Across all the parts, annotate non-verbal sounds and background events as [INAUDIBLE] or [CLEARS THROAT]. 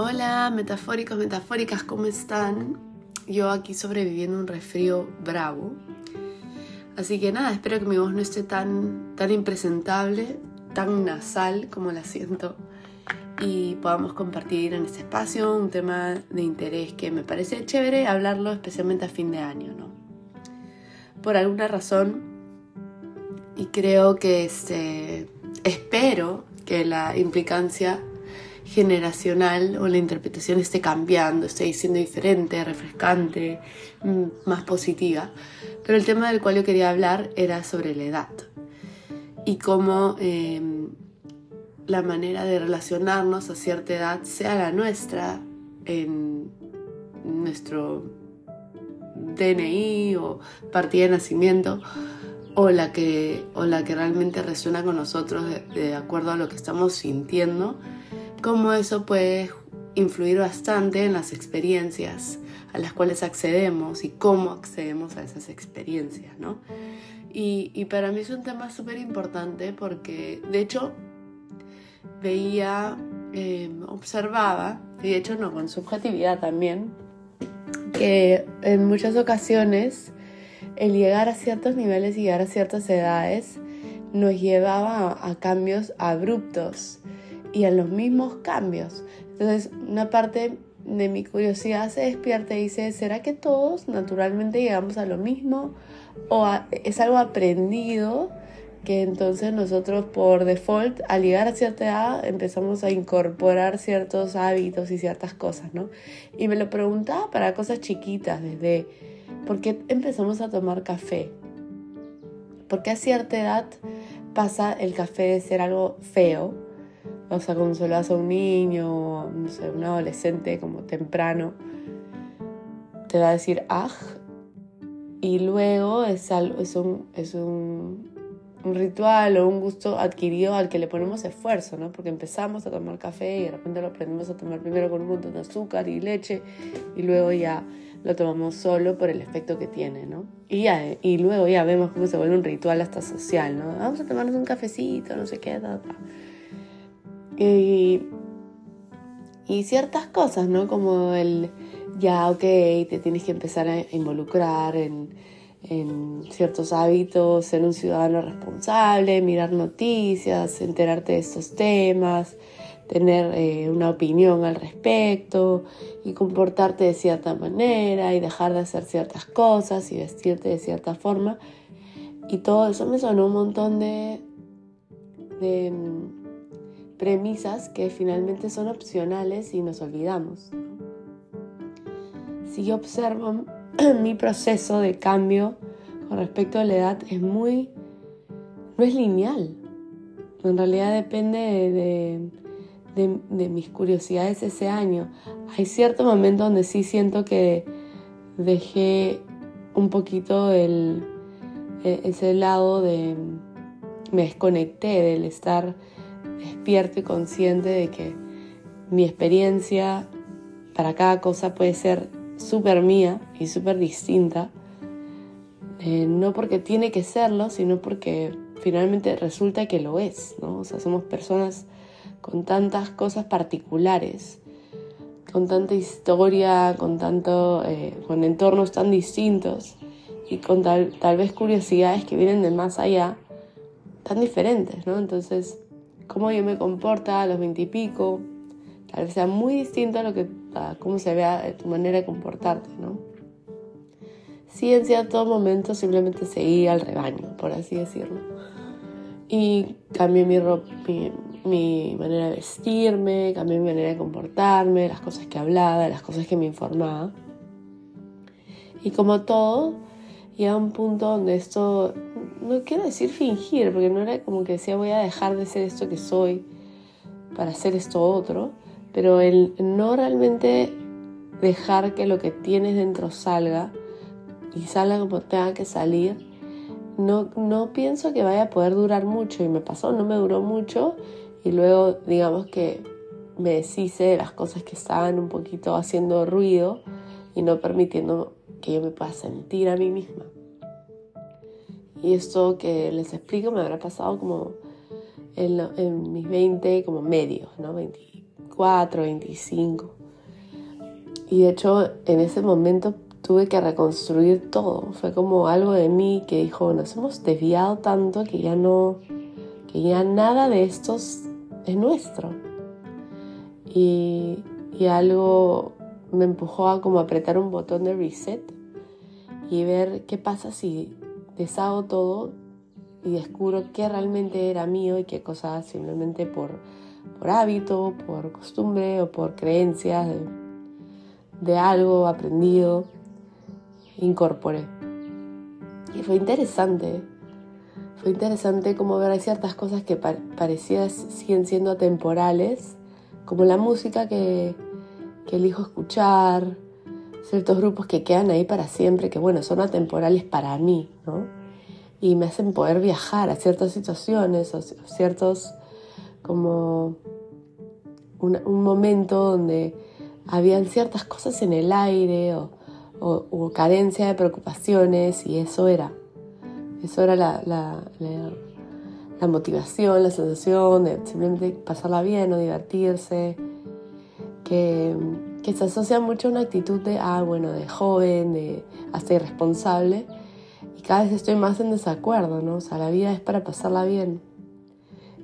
Hola, metafóricos, metafóricas, ¿cómo están? Yo aquí sobreviviendo un resfrío bravo. Así que nada, espero que mi voz no esté tan, tan impresentable, tan nasal como la siento y podamos compartir en este espacio un tema de interés que me parece chévere hablarlo especialmente a fin de año, ¿no? Por alguna razón, y creo que este, espero que la implicancia generacional o la interpretación esté cambiando, esté siendo diferente, refrescante, mm, más positiva. Pero el tema del cual yo quería hablar era sobre la edad y cómo em, la manera de relacionarnos a cierta edad sea la nuestra en nuestro DNI o partida de nacimiento o la que, o la que realmente resuena con nosotros de acuerdo a lo que estamos sintiendo cómo eso puede influir bastante en las experiencias a las cuales accedemos y cómo accedemos a esas experiencias, ¿no? Y, para mí es un tema súper importante porque, de hecho, veía, em, observaba, y de hecho no, con subjetividad también, que en muchas ocasiones el llegar a ciertos niveles y llegar a ciertas edades nos llevaba a cambios abruptos y a los mismos cambios. Entonces, una parte de mi curiosidad se despierta y dice, ¿será que todos naturalmente llegamos a lo mismo? ¿O es algo aprendido que entonces nosotros por default al llegar a cierta edad empezamos a incorporar ciertos hábitos y ciertas cosas, ¿no? Y me lo preguntaba para cosas chiquitas, desde ¿por qué empezamos a tomar café? Porque a cierta edad pasa el café de ser algo feo o sea, hace a un niño, no sé, un adolescente como temprano, te va a decir aj, y luego es, algo, es, un, es un, ritual o un gusto adquirido al que le ponemos esfuerzo, ¿no? Porque empezamos a tomar café y de repente lo aprendemos a tomar primero con un montón de azúcar y leche y luego ya lo tomamos solo por el efecto que tiene, ¿no? Y, ya, y luego ya vemos cómo se vuelve un ritual hasta social, ¿no? Vamos a tomarnos un cafecito, no sé qué, ta. Y, ciertas cosas, ¿no? Como el, ya, ok, te tienes que empezar a involucrar en, ciertos hábitos, ser un ciudadano responsable, mirar noticias, enterarte de estos temas, tener eh, una opinión al respecto y comportarte de cierta manera y dejar de hacer ciertas cosas y vestirte de cierta forma. Y todo eso me sonó un montón de, de premisas que finalmente son opcionales y nos olvidamos. Si yo observo [CLEARS THROAT] mi proceso de cambio con respecto a la edad, es muy, no es lineal. En realidad depende de, de, mis curiosidades ese año. Hay cierto momento donde sí siento que dejé un poquito el, e, ese lado de, me desconecté del estar despierto y consciente de que mi experiencia para cada cosa puede ser súper mía y súper distinta. Eh, no porque tiene que serlo, sino porque finalmente resulta que lo es, ¿no? O sea, somos personas con tantas cosas particulares, con tanta historia, con tanto, eh, con entornos tan distintos y con tal, tal vez curiosidades que vienen de más allá, tan diferentes, ¿no? Entonces, cómo yo me comporta a los veintipico, tal vez sea muy distinto a, lo que, cómo se vea tu manera de comportarte, ¿no? Sí, en cierto momento simplemente seguí al rebaño, por así decirlo. Y cambié mi, mi, mi manera de vestirme, cambié mi manera de comportarme, las cosas que hablaba, las cosas que me informaba. Y como todo, llega un punto donde esto no quiero decir fingir, porque no era como que decía voy a dejar de ser esto que soy para hacer esto otro, pero el no realmente dejar que lo que tienes dentro salga y salga como tenga que salir, no, no pienso que vaya a poder durar mucho y me pasó, no me duró mucho y luego digamos que me deshice de las cosas que estaban un poquito haciendo ruido y no permitiendo que yo me pueda sentir a mí misma. Y esto que les explico me habrá pasado como en, mis 20, como medios, ¿no? 24, 24, 25. Y de hecho en ese momento tuve que reconstruir todo. Fue como algo de mí que dijo, nos hemos desviado tanto que ya no, que ya nada de estos es nuestro. Y, y algo me empujó a como apretar un botón de reset y ver qué pasa si deshago todo y descubro qué realmente era mío y qué cosas simplemente por, por hábito, por costumbre o por creencias de, de algo aprendido incorporé. Y fue interesante, fue interesante como ver hay ciertas cosas que parecían siguen siendo atemporales, como la música que, que elijo escuchar, ciertos grupos que quedan ahí para siempre, que bueno, son atemporales para mí, ¿no? Y me hacen poder viajar a ciertas situaciones o ciertos, como un, momento donde habían ciertas cosas en el aire o, o, carencia de preocupaciones y eso era. Eso era la, la, la, motivación, la sensación de simplemente pasarla bien o divertirse, que, se asocia mucho a una actitud de, ah, bueno, de joven, de hasta irresponsable. Y cada vez estoy más en desacuerdo, ¿no? O sea, la vida es para pasarla bien.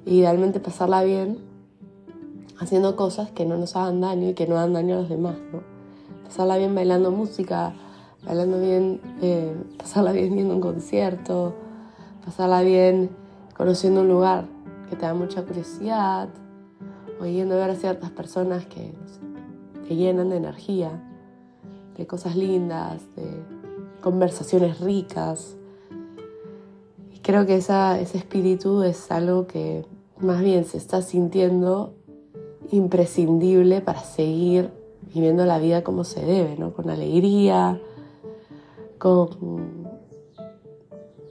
Y idealmente pasarla bien haciendo cosas que no nos hagan daño y que no hagan daño a los demás, ¿no? pasarla bien bailando música, bailando bien, eh, pasarla bien viendo un concierto, pasarla bien conociendo un lugar que te da mucha curiosidad, o yendo a ver a ciertas personas que te llenan de energía, de cosas lindas, de conversaciones ricas. Y creo que esa, ese espíritu es algo que más bien se está sintiendo imprescindible para seguir viviendo la vida como se debe, ¿no? Con alegría, con,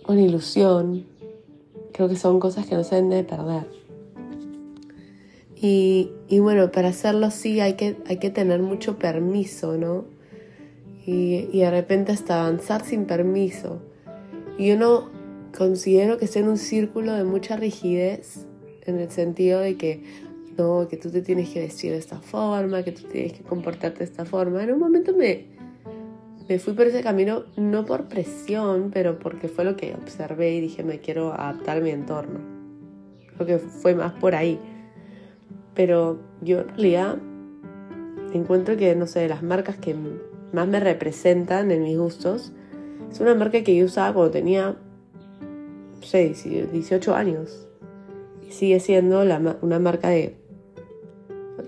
con ilusión. Creo que son cosas que no se deben de perder. Y, bueno, para hacerlo sí hay que, hay que tener mucho permiso, ¿no? Y, y de repente hasta avanzar sin permiso. Y yo no considero que sea en un círculo de mucha rigidez, en el sentido de que no, que tú te tienes que vestir de esta forma, que tú tienes que comportarte de esta forma. En un momento me, me fui por ese camino, no por presión, pero porque fue lo que observé y dije, me quiero adaptar a mi entorno. Creo que fue más por ahí. Pero yo en realidad encuentro que, no sé, las marcas que más me representan en mis gustos, es una marca que yo usaba cuando tenía, no sé, 18 años. Sigue siendo una marca de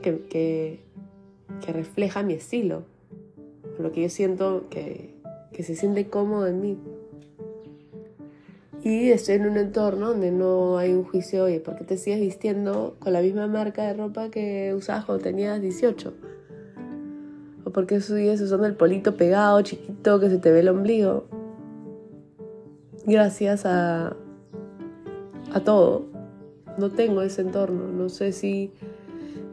que, refleja mi estilo, lo que yo siento que, se siente cómodo en mí. Y estoy en un entorno donde no hay un juicio, oye, ¿por qué te sigues vistiendo con la misma marca de ropa que usabas cuando tenías 18? ¿O por qué sigues usando el polito pegado, chiquito, que se te ve el ombligo? Gracias a, a todo. No tengo ese entorno. No sé si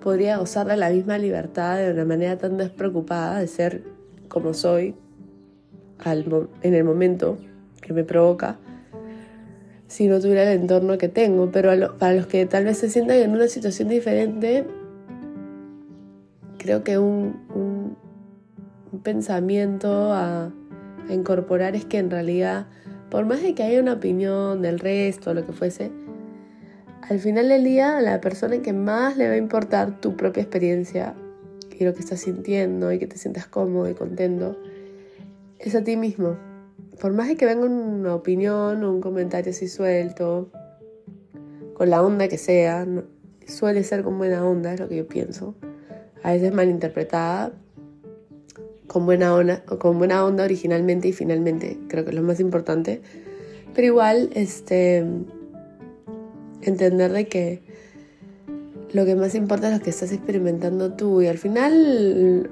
podría gozar de la misma libertad de una manera tan despreocupada de ser como soy en el momento que me provoca si no tuviera el entorno que tengo. Pero para los que tal vez se sientan en una situación diferente, creo que un, pensamiento a, incorporar es que en realidad, por más de que haya una opinión del resto, lo que fuese, al final del día, la persona que más le va a importar tu propia experiencia y lo que estás sintiendo y que te sientas cómodo y contento es a ti mismo. Por más de que venga una opinión o un comentario así suelto, con la onda que sea, suele ser con buena onda, es lo que yo pienso. A veces malinterpretada, con buena onda, con buena onda originalmente y finalmente, creo que es lo más importante. Pero igual, este entender de que lo que más importa es lo que estás experimentando tú y al final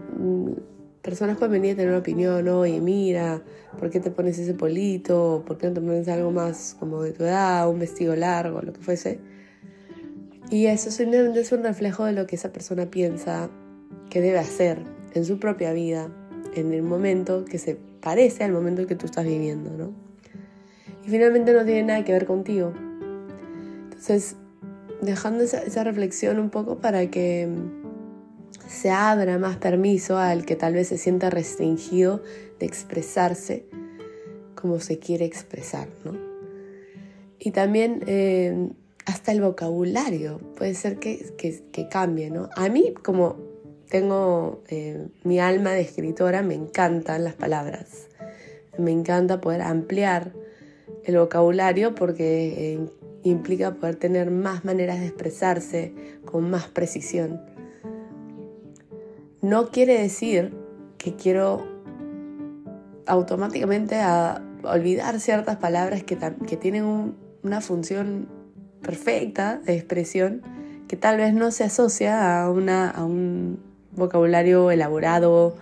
personas pueden venir a tener una opinión, oye, mira, ¿por qué te pones ese polito? ¿Por qué no te pones algo más como de tu edad, un vestido largo, lo que fuese? Y eso simplemente es un reflejo de lo que esa persona piensa que debe hacer en su propia vida, en el momento que se parece al momento que tú estás viviendo, ¿no? Y finalmente no tiene nada que ver contigo, entonces, dejando esa, reflexión un poco para que se abra más permiso al que tal vez se sienta restringido de expresarse como se quiere expresar, ¿no? Y también eh, hasta el vocabulario puede ser que, que, cambie, ¿no? A mí, como tengo eh, mi alma de escritora, me encantan las palabras. Me encanta poder ampliar el vocabulario porque eh, implica poder tener más maneras de expresarse con más precisión. No quiere decir que quiero automáticamente olvidar ciertas palabras que, que tienen una función perfecta de expresión que tal vez no se asocia a, una, a un vocabulario elaborado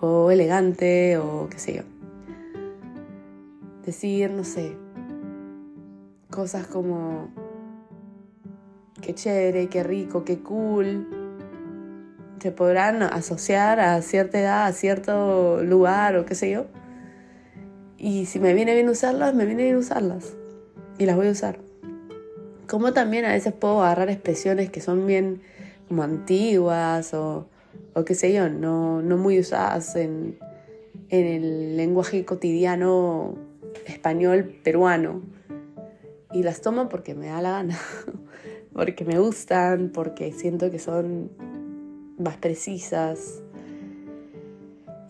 o elegante o qué sé yo. Decir, no sé, cosas como qué chévere, qué rico, qué cool, se podrán asociar a cierta edad, a cierto lugar o qué sé yo. Y si me viene bien usarlas, me viene bien usarlas. Y las voy a usar. Como también a veces puedo agarrar expresiones que son bien como antiguas o, o qué sé yo, no, no muy usadas en, en el lenguaje cotidiano español peruano. Y las tomo porque me da la gana, [LAUGHS] porque me gustan, porque siento que son más precisas,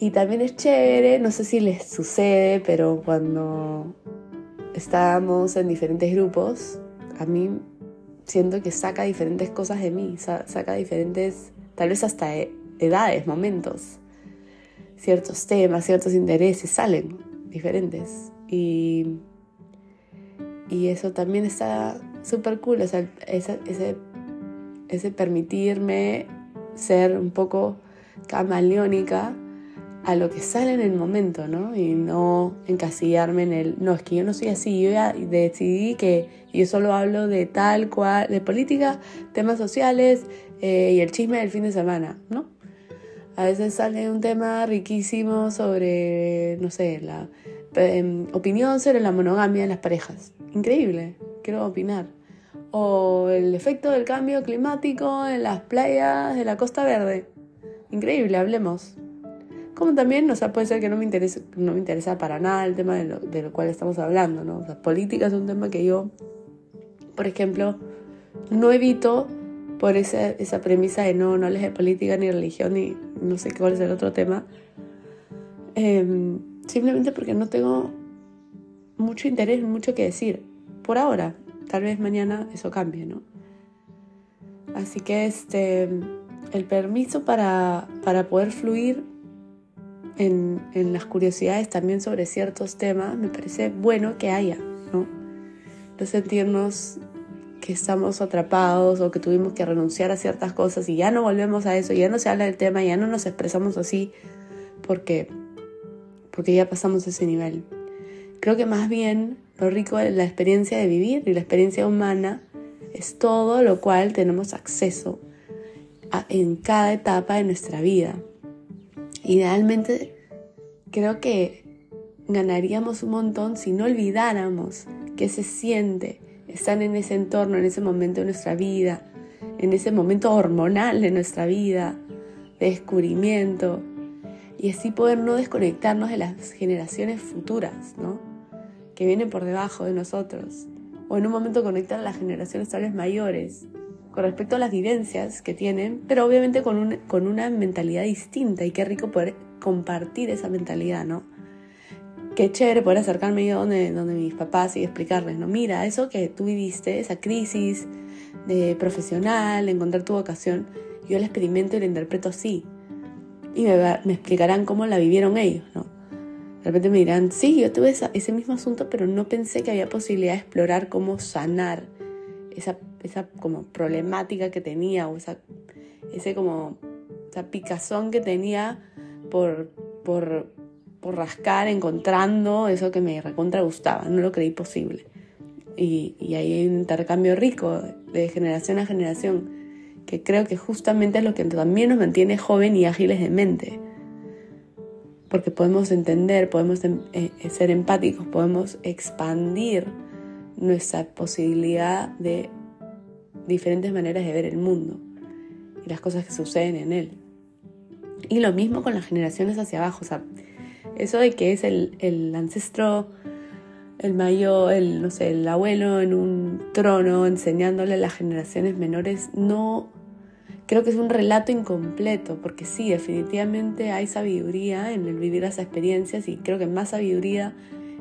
y también es chévere, no sé si les sucede, pero cuando estamos en diferentes grupos, a mí siento que saca diferentes cosas de mí, saca diferentes, tal vez hasta e, edades, momentos, ciertos temas, ciertos intereses salen diferentes. Y, y eso también está súper cool, o sea, ese, ese permitirme ser un poco camaleónica a lo que sale en el momento, ¿no? Y no encasillarme en el, no, es que yo no soy así, yo decidí que yo solo hablo de tal cual, de política, temas sociales eh, y el chisme del fin de semana, ¿no? A veces sale un tema riquísimo sobre, no sé, la em, opinión sobre la monogamia de las parejas. Increíble, quiero opinar. O el efecto del cambio climático en las playas de la Costa Verde. Increíble, hablemos. Como también, o sea, puede ser que no me interese, no me interesa para nada el tema de lo, de lo cual estamos hablando, ¿no? O sea, política es un tema que yo, por ejemplo, no evito por esa, esa premisa de no, no hables de política ni religión ni no sé cuál es el otro tema. Em, simplemente porque no tengo mucho interés, mucho que decir. Por ahora, tal vez mañana eso cambie, ¿no? Así que este, el permiso para, para poder fluir en, las curiosidades también sobre ciertos temas, me parece bueno que haya, ¿no? No sentirnos que estamos atrapados o que tuvimos que renunciar a ciertas cosas y ya no volvemos a eso, ya no se habla del tema, ya no nos expresamos así porque, porque ya pasamos ese nivel. Creo que más bien lo rico de la experiencia de vivir y la experiencia humana es todo lo cual tenemos acceso en cada etapa de nuestra vida. Idealmente creo que ganaríamos un montón si no olvidáramos qué se siente estar en ese entorno, en ese momento de nuestra vida, en ese momento hormonal de nuestra vida, de descubrimiento, y así poder no desconectarnos de las generaciones futuras, ¿no? Que vienen por debajo de nosotros, o en un momento conectar a las generaciones tal vez mayores, con respecto a las vivencias que tienen, pero obviamente con, un, con una mentalidad distinta y qué rico poder compartir esa mentalidad, ¿no? Qué chévere poder acercarme yo donde, donde mis papás y explicarles, ¿no? Mira, eso que tú viviste, esa crisis de profesional, encontrar tu vocación, yo la experimento y la interpreto así. Y me, me explicarán cómo la vivieron ellos, ¿no? De repente me dirán, sí, yo tuve ese mismo asunto, pero no pensé que había posibilidad de explorar cómo sanar esa, esa como problemática que tenía o esa, ese como, esa picazón que tenía por, por, por rascar encontrando eso que me recontra gustaba, no lo creí posible. Y, y hay un intercambio rico de generación a generación que creo que justamente es lo que también nos mantiene joven y ágiles de mente. Porque podemos entender, podemos em, eh, ser empáticos, podemos expandir nuestra posibilidad de diferentes maneras de ver el mundo. y las cosas que suceden en él. Y lo mismo con las generaciones hacia abajo, o sea, eso de que es el, el ancestro, el mayor, el, no sé, el abuelo en un trono enseñándole a las generaciones menores, no creo que es un relato incompleto, porque sí, definitivamente hay sabiduría en el vivir las experiencias y creo que más sabiduría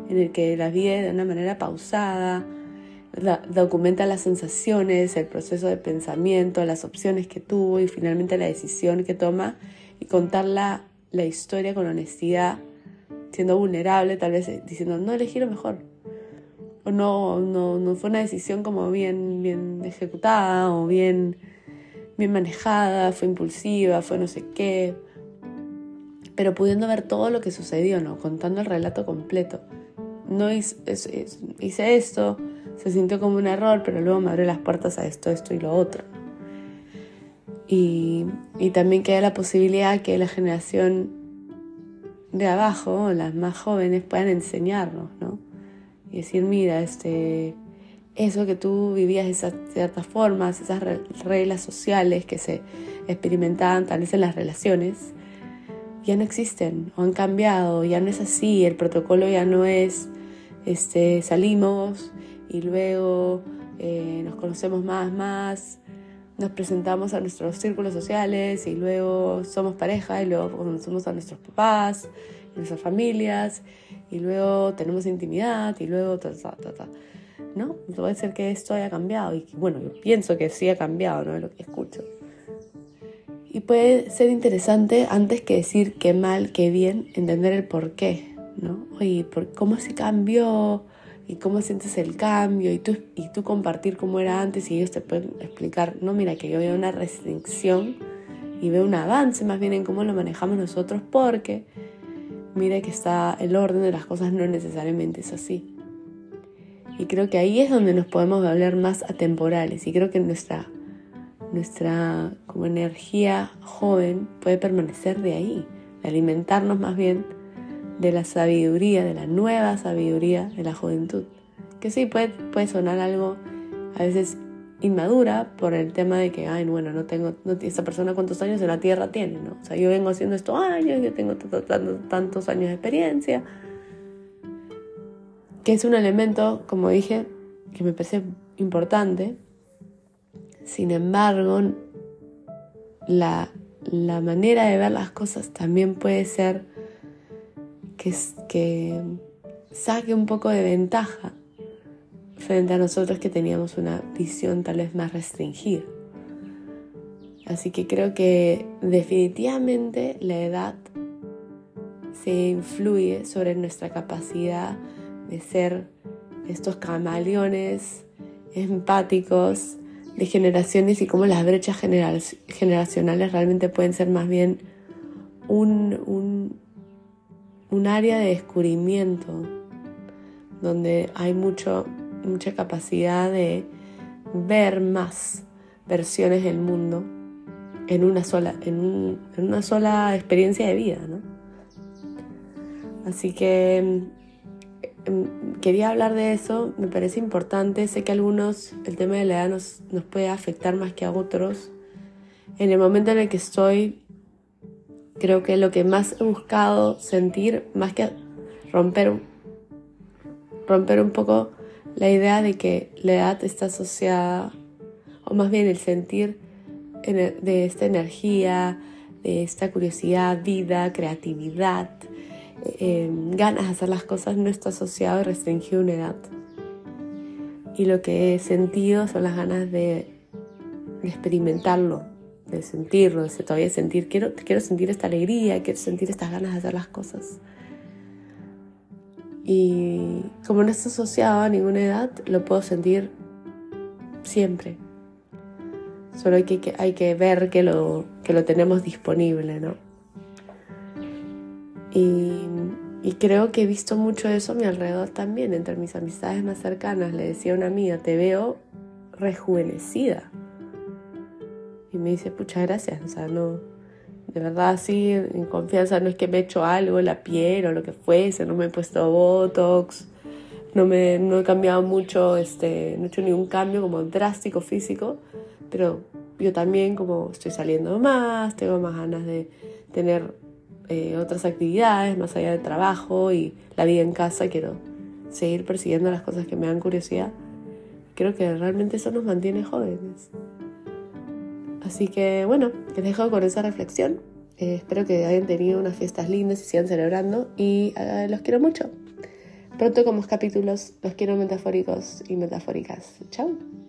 en el que las vive de una manera pausada, documenta las sensaciones, el proceso de pensamiento, las opciones que tuvo y finalmente la decisión que toma y contar la, historia con honestidad, siendo vulnerable, tal vez diciendo, no elegí lo mejor. O no, no, no fue una decisión como bien, bien ejecutada o bien, bien manejada, fue impulsiva, fue no sé qué. Pero pudiendo ver todo lo que sucedió, ¿no? Contando el relato completo. No hice, hice esto, se sintió como un error, pero luego me abrió las puertas a esto, esto y lo otro. Y, y también queda la posibilidad que la generación de abajo, las más jóvenes, puedan enseñarnos, ¿no? Y decir, mira, este, eso que tú vivías esas ciertas formas, esas reglas sociales que se experimentaban tal vez en las relaciones, ya no existen o han cambiado, ya no es así, el protocolo ya no es, este, salimos y luego eh, nos conocemos más, más, nos presentamos a nuestros círculos sociales y luego somos pareja y luego conocemos a nuestros papás, y nuestras familias y luego tenemos intimidad y luego ta, ta, ta. ¿No? Puede ser que esto haya cambiado y bueno, yo pienso que sí ha cambiado, ¿no? Es lo que escucho. Y puede ser interesante, antes que decir qué mal, qué bien, entender el por qué, ¿no? Oye, ¿cómo se cambió? y cómo sientes el cambio y tú, y tú compartir cómo era antes y ellos te pueden explicar, no, mira que yo veo una restricción y veo un avance más bien en cómo lo manejamos nosotros porque mira que está el orden de las cosas no necesariamente es así. Y creo que ahí es donde nos podemos hablar más atemporales y creo que nuestra, nuestra como energía joven puede permanecer de ahí, de alimentarnos más bien de la sabiduría, de la nueva sabiduría de la juventud. Que sí, puede, puede sonar algo a veces inmadura por el tema de que, ay, bueno, no tengo, no, esa persona cuántos años en la tierra tiene, ¿no? O sea, yo vengo haciendo estos años, yo tengo tantos años de experiencia, que es un elemento, como dije, que me parece importante. Sin embargo, la, la manera de ver las cosas también puede ser que, que saque un poco de ventaja frente a nosotros que teníamos una visión tal vez más restringida. Así que creo que definitivamente la edad se influye sobre nuestra capacidad de ser estos camaleones empáticos de generaciones y cómo las brechas generacionales realmente pueden ser más bien un, un área de descubrimiento donde hay mucho, mucha capacidad de ver más versiones del mundo en una sola, en, una sola experiencia de vida. ¿no? Así que quería hablar de eso, me parece importante, sé que a algunos el tema de la edad nos, nos puede afectar más que a otros. En el momento en el que estoy creo que lo que más he buscado sentir, más que romper, romper un poco la idea de que la edad está asociada, o más bien el sentir de esta energía, de esta curiosidad, vida, creatividad, em, ganas de hacer las cosas, no está asociado y restringido a una edad. Y lo que he sentido son las ganas de experimentarlo, de sentirlo, de todavía sentir, quiero, quiero sentir esta alegría, quiero sentir estas ganas de hacer las cosas. Y como no está asociado a ninguna edad, lo puedo sentir siempre. Solo hay que, hay que ver que lo, que lo tenemos disponible, ¿no? Y, y, creo que he visto mucho eso a mi alrededor también, entre mis amistades más cercanas. Le decía a una amiga, te veo rejuvenecida. Y me dice, pucha, gracias. O sea, no, de verdad, sí, en confianza, no es que me he hecho algo en la piel o lo que fuese, no me he puesto Botox, no, me, no he cambiado mucho, este, no he hecho ningún cambio como drástico físico, pero yo también como estoy saliendo más, tengo más ganas de tener eh, otras actividades más allá del trabajo y la vida en casa, quiero seguir persiguiendo las cosas que me dan curiosidad. Creo que realmente eso nos mantiene jóvenes. Así que bueno, les dejo con esa reflexión. Eh, espero que hayan tenido unas fiestas lindas y sigan celebrando y eh, los quiero mucho. Pronto con más capítulos, los quiero metafóricos y metafóricas. Chao.